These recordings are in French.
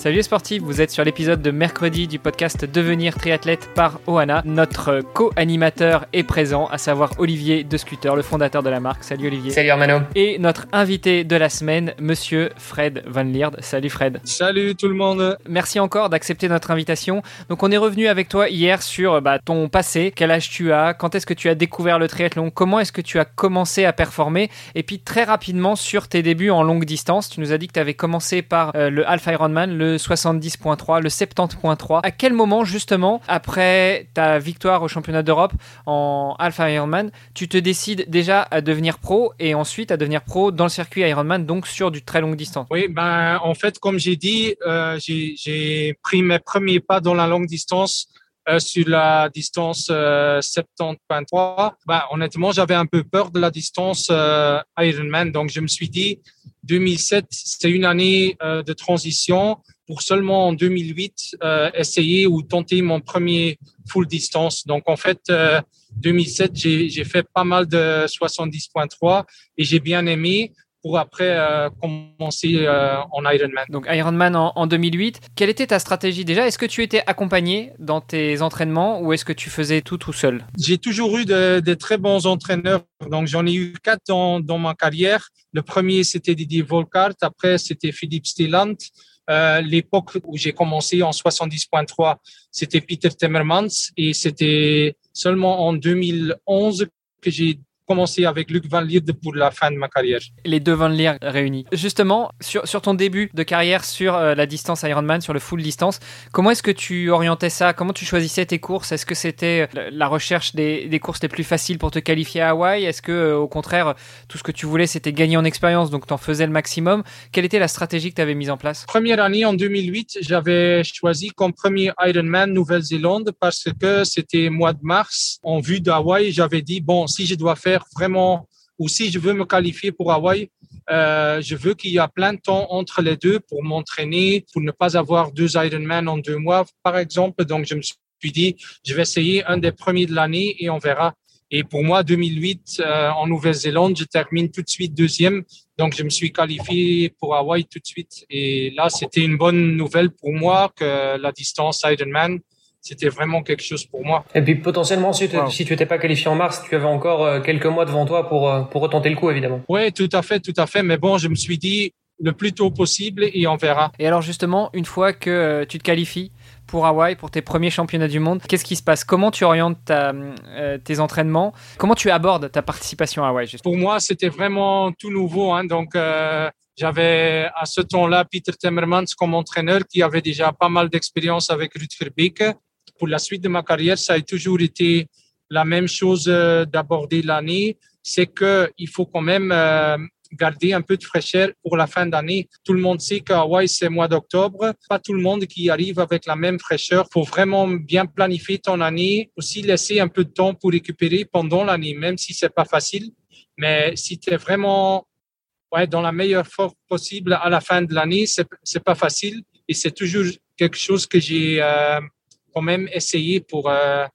Salut les sportifs, vous êtes sur l'épisode de mercredi du podcast Devenir triathlète par Oana. Notre co-animateur est présent, à savoir Olivier de Scooter, le fondateur de la marque. Salut Olivier. Salut Armano. Et notre invité de la semaine, monsieur Fred Van Lierde. Salut Fred. Salut tout le monde. Merci encore d'accepter notre invitation. Donc on est revenu avec toi hier sur bah, ton passé, quel âge tu as, quand est-ce que tu as découvert le triathlon, comment est-ce que tu as commencé à performer, et puis très rapidement sur tes débuts en longue distance. Tu nous as dit que tu avais commencé par euh, le Alpha Ironman, le 70.3, le 70.3. À quel moment, justement, après ta victoire au championnat d'Europe en Alpha Ironman, tu te décides déjà à devenir pro et ensuite à devenir pro dans le circuit Ironman, donc sur du très longue distance? Oui, ben, en fait, comme j'ai dit, euh, j'ai pris mes premiers pas dans la longue distance euh, sur la distance euh, 70.3. Ben, honnêtement, j'avais un peu peur de la distance Ironman, donc je me suis dit, 2007, c'est une année de transition pour seulement en 2008 euh, essayer ou tenter mon premier full distance. Donc en fait, 2007, j'ai fait pas mal de 70.3 et j'ai bien aimé pour après euh, commencer euh, en Ironman. Donc Ironman en, en 2008. Quelle était ta stratégie déjà? Est-ce que tu étais accompagné dans tes entraînements ou est-ce que tu faisais tout tout seul? J'ai toujours eu de, de, très bons entraîneurs. Donc j'en ai eu quatre dans, dans ma carrière. Le premier c'était Didier Volkart, après c'était Philippe Stillant. Euh, L'époque où j'ai commencé en 70.3, c'était Peter Temmermans et c'était seulement en 2011 que j'ai commencé avec Luc Van Lierde pour la fin de ma carrière. Les deux Van Lierde réunis. Justement, sur, sur ton début de carrière sur euh, la distance Ironman, sur le full distance, comment est-ce que tu orientais ça? Comment tu choisissais tes courses? Est-ce que c'était euh, la recherche des, des, courses les plus faciles pour te qualifier à Hawaï? Est-ce que, euh, au contraire, tout ce que tu voulais, c'était gagner en expérience, donc tu en faisais le maximum? Quelle était la stratégie que tu avais mise en place? Première année, en 2008, j'avais choisi comme premier Ironman Nouvelle-Zélande parce que c'était mois de mars. En vue d'Hawaï, j'avais dit, bon, si je dois faire vraiment, ou si je veux me qualifier pour Hawaï, euh, je veux qu'il y a plein de temps entre les deux pour m'entraîner, pour ne pas avoir deux Ironman en deux mois, par exemple. Donc, je me suis dit, je vais essayer un des premiers de l'année et on verra. Et pour moi, 2008, euh, en Nouvelle-Zélande, je termine tout de suite deuxième. Donc, je me suis qualifié pour Hawaï tout de suite. Et là, c'était une bonne nouvelle pour moi que la distance Ironman, c'était vraiment quelque chose pour moi. Et puis potentiellement, si, wow. si tu n'étais pas qualifié en mars, tu avais encore euh, quelques mois devant toi pour, euh, pour retenter le coup, évidemment. Oui, tout à fait, tout à fait. Mais bon, je me suis dit le plus tôt possible et on verra. Et alors justement, une fois que euh, tu te qualifies pour Hawaï, pour tes premiers championnats du monde, qu'est-ce qui se passe? Comment tu orientes ta, euh, tes entraînements? Comment tu abordes ta participation à Hawaï Pour moi, c'était vraiment tout nouveau. Hein, donc, euh, j'avais à ce temps-là Peter Temmermans comme entraîneur qui avait déjà pas mal d'expérience avec Rutger Beke pour la suite de ma carrière, ça a toujours été la même chose euh, d'aborder l'année, c'est que il faut quand même euh, garder un peu de fraîcheur pour la fin d'année. Tout le monde sait qu'Hawaï, c'est mois d'octobre. Pas tout le monde qui arrive avec la même fraîcheur. faut vraiment bien planifier ton année. Aussi laisser un peu de temps pour récupérer pendant l'année, même si c'est pas facile. Mais si tu es vraiment ouais, dans la meilleure forme possible à la fin de l'année, c'est, c'est pas facile. Et c'est toujours quelque chose que j'ai euh, quand même essayer pour, euh,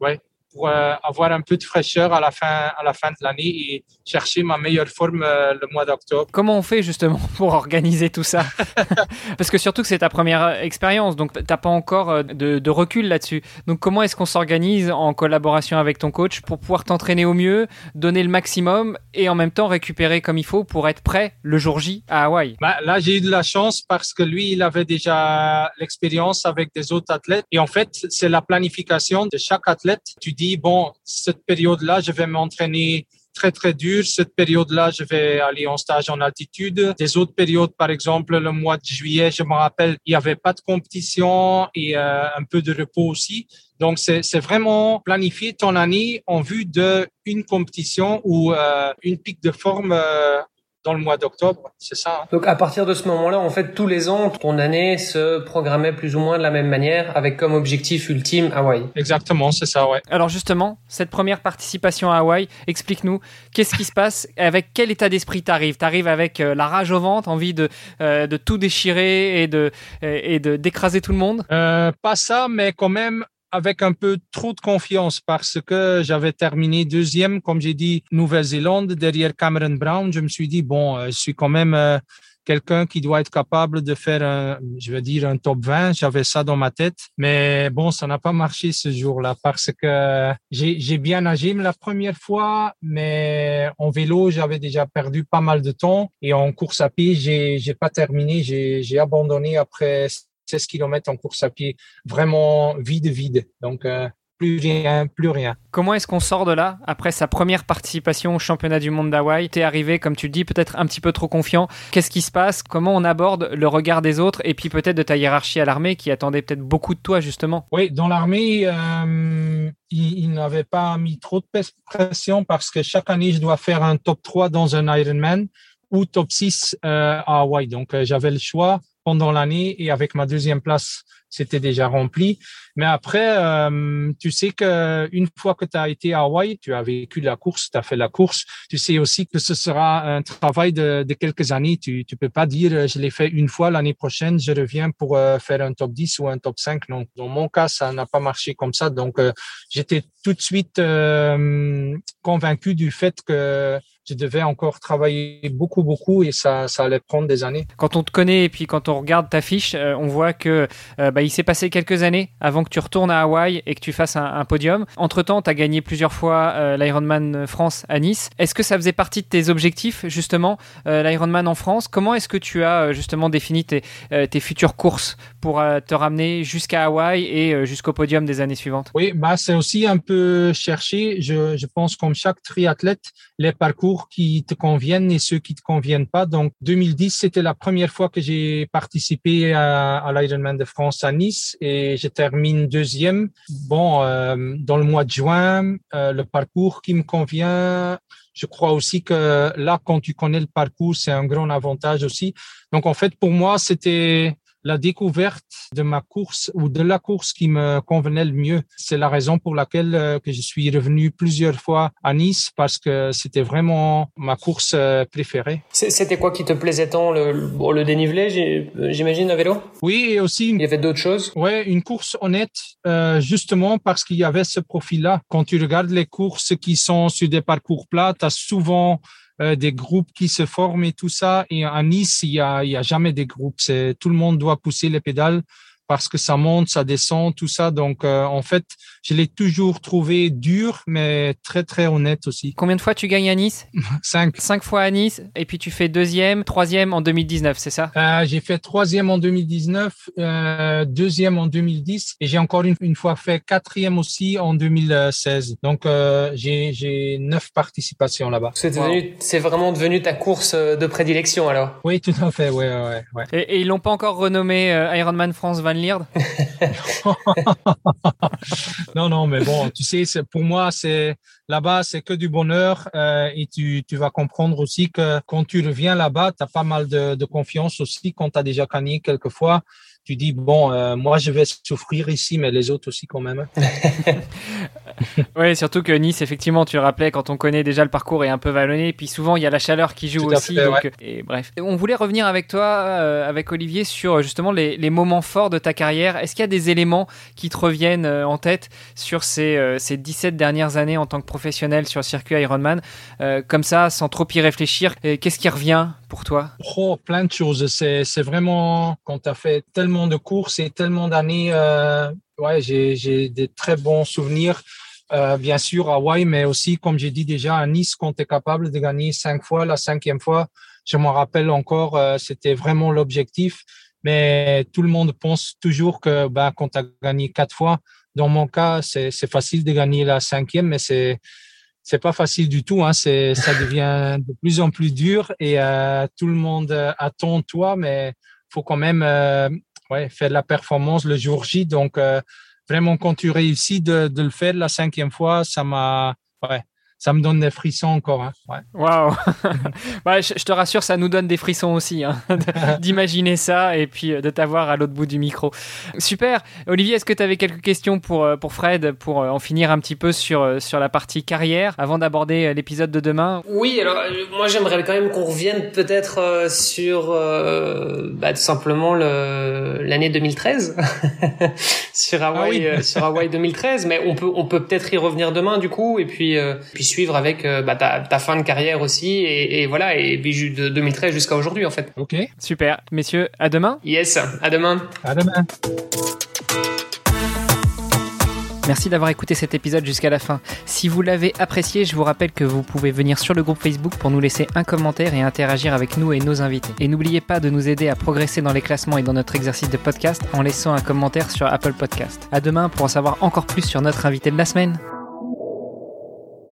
ouais, pour euh, avoir un peu de fraîcheur à la fin, à la fin de l'année et chercher ma meilleure forme euh, le mois d'octobre. Comment on fait justement pour organiser tout ça? Parce que surtout que c'est ta première expérience, donc t'as pas encore de, de recul là-dessus. Donc comment est-ce qu'on s'organise en collaboration avec ton coach pour pouvoir t'entraîner au mieux, donner le maximum et en même temps récupérer comme il faut pour être prêt le jour J à Hawaï? Bah, Là, j'ai eu de la chance parce que lui, il avait déjà l'expérience avec des autres athlètes. Et en fait, c'est la planification de chaque athlète. Tu dis bon, cette période-là, je vais m'entraîner très, très dur. Cette période-là, je vais aller en stage en altitude. Des autres périodes, par exemple, le mois de juillet, je me rappelle, il n'y avait pas de compétition et euh, un peu de repos aussi. Donc, c'est vraiment planifier ton année en vue d'une compétition ou euh, une pic de forme euh, dans le mois d'octobre. C'est ça. Hein. Donc à partir de ce moment-là, en fait, tous les ans, ton année se programmait plus ou moins de la même manière, avec comme objectif ultime Hawaï. Exactement, c'est ça, ouais. Alors justement, cette première participation à Hawaï, explique-nous, qu'est-ce qui se passe Avec quel état d'esprit t'arrives? T'arrives avec euh, la rage au ventre, envie de, euh, de tout déchirer et de et de d'écraser tout le monde? Euh, Pas ça, mais quand même avec un peu trop de confiance parce que j'avais terminé deuxième, comme j'ai dit, Nouvelle-Zélande, derrière Cameron Brown. Je me suis dit, bon, euh, je suis quand même euh, quelqu'un qui doit être capable de faire, un, je veux dire, un top 20. J'avais ça dans ma tête. Mais bon, ça n'a pas marché ce jour-là parce que j'ai bien nagé la première fois, mais en vélo, j'avais déjà perdu pas mal de temps. Et en course à pied, j'ai pas terminé. J'ai abandonné après 16 km en course à pied, vraiment vide, vide. Donc, euh, plus rien, plus rien. Comment est-ce qu'on sort de là après sa première participation au championnat du monde d'Hawaï? Tu es arrivé, comme tu le dis, peut-être un petit peu trop confiant. Qu'est-ce qui se passe? Comment on aborde le regard des autres et puis peut-être de ta hiérarchie à l'armée qui attendait peut-être beaucoup de toi justement? Oui, dans l'armée, euh, il, n'avait pas mis trop de pression parce que chaque année, je dois faire un top 3 dans un Ironman ou top 6 euh, à Hawaï. Donc, j'avais le choix pendant l'année et avec ma deuxième place, c'était déjà rempli. Mais après, euh, tu sais que une fois que tu as été à Hawaï, tu as vécu la course, tu as fait la course, tu sais aussi que ce sera un travail de, de quelques années. Tu tu peux pas dire je l'ai fait une fois l'année prochaine, je reviens pour euh, faire un top 10 ou un top 5. Non, dans mon cas, ça n'a pas marché comme ça. Donc euh, j'étais tout de suite convaincu du fait que je devais encore travailler beaucoup, beaucoup et ça, ça allait prendre des années. Quand on te connaît et puis quand on regarde ta fiche, euh, on voit que euh, bah, il s'est passé quelques années avant que tu retournes à Hawaï et que tu fasses un, podium. Entre-temps, tu as gagné plusieurs fois euh, l'Ironman France à Nice. Est-ce que ça faisait partie de tes objectifs, justement, l'Ironman en France? Comment est-ce que tu as justement défini tes, tes futures courses pour te ramener jusqu'à Hawaï et jusqu'au podium des années suivantes? Oui, bah, c'est aussi un peu chercher. Je, je pense comme chaque triathlète, les parcours qui te conviennent et ceux qui te conviennent pas. Donc 2010, c'était la première fois que j'ai participé à, l'Ironman de France à Nice et je termine deuxième. Bon, euh, dans le mois de juin, euh, le parcours qui me convient. Je crois aussi que là, quand tu connais le parcours, c'est un grand avantage aussi. Donc en fait, pour moi, c'était la découverte de ma course ou de la course qui me convenait le mieux. C'est la raison pour laquelle euh, que je suis revenu plusieurs fois à Nice parce que c'était vraiment ma course euh, préférée. C'était quoi qui te plaisait tant le, le dénivelé, euh, j'imagine, à vélo? Oui, et aussi... Il y avait d'autres choses? Ouais, une course honnête, justement parce qu'il y avait ce profil-là. Quand tu regardes les courses qui sont sur des parcours plats, tu as souvent euh, des groupes qui se forment et tout ça. Et à Nice, il y a, il y a jamais des groupes. C'est tout le monde doit pousser les pédales parce que ça monte, ça descend, tout ça. Donc, euh, en fait, je l'ai toujours trouvé dur, mais très, très honnête aussi. Combien de fois tu gagnes à Nice Cinq. Cinq fois à Nice, et puis tu fais deuxième, troisième en 2019, c'est ça? Euh, J'ai fait troisième en 2019, euh, deuxième en 2010, et j'ai encore une, une, fois fait quatrième aussi en 2016. Donc, euh, j'ai neuf participations là-bas. C'est vraiment devenu ta course euh, de prédilection alors? Oui, tout à fait, ouais, ouais, ouais. Et, et ils l'ont pas encore renommé euh, Ironman France 20 non, non, mais bon, tu sais, pour moi, c'est là-bas, c'est que du bonheur euh, et tu, tu vas comprendre aussi que quand tu reviens là-bas, tu as pas mal de, de confiance aussi quand tu as déjà gagné quelques fois tu dis bon, euh, moi je vais souffrir ici, mais les autres aussi quand même. oui, surtout que Nice, effectivement, tu rappelais quand on connaît déjà le parcours est un peu vallonné, puis souvent il y a la chaleur qui joue aussi. et bref, on voulait revenir avec toi, euh, avec Olivier, sur justement les, les, moments forts de ta carrière. Est-ce qu'il y a des éléments qui te reviennent euh, en tête sur ces, ces 17 dernières années en tant que professionnel sur le circuit Ironman, comme ça, sans trop y réfléchir? Qu'est-ce qui revient pour toi? Oh, plein de choses. C'est vraiment quand tu as fait tellement de courses et tellement d'années. Euh, ouais, j'ai des très bons souvenirs. Euh, bien sûr à Hawaï, mais aussi, comme j'ai dit déjà, à Nice, quand tu es capable de gagner cinq fois, la cinquième fois, je m'en rappelle encore, euh, c'était vraiment l'objectif. Mais tout le monde pense toujours que ben, quand tu as gagné quatre fois, dans mon cas, c'est facile de gagner la cinquième, mais c'est c'est pas facile du tout. Hein. C'est ça devient de plus en plus dur et euh, tout le monde attend toi, mais faut quand même ouais, faire la performance le jour J. Donc, vraiment, quand tu réussis de, de, le faire la cinquième fois, ça m'a, ouais, ça me donne des frissons encore. Hein. Waouh bah, je, te rassure, ça nous donne des frissons aussi, hein, d'imaginer ça et puis euh, de t'avoir à l'autre bout du micro. Super. Olivier, est-ce que tu avais quelques questions pour, euh, pour Fred pour euh, en finir un petit peu sur, sur la partie carrière avant d'aborder l'épisode de demain? Oui, alors moi j'aimerais quand même qu'on revienne peut-être sur bah, tout simplement l'année 2013 sur Hawaï ah sur Hawaï 2013, mais on peut on peut peut-être y revenir demain du coup et puis puis suivre avec euh, bah, ta, ta, fin de carrière aussi et, et voilà et puis de 2013 jusqu'à aujourd'hui en fait. Ok. Super, messieurs, à demain. Yes, à demain. À demain. Merci d'avoir écouté cet épisode jusqu'à la fin. Si vous l'avez apprécié, je vous rappelle que vous pouvez venir sur le groupe Facebook pour nous laisser un commentaire et interagir avec nous et nos invités. Et n'oubliez pas de nous aider à progresser dans les classements et dans notre exercice de podcast en laissant un commentaire sur Apple Podcast. À demain pour en savoir encore plus sur notre invité de la semaine.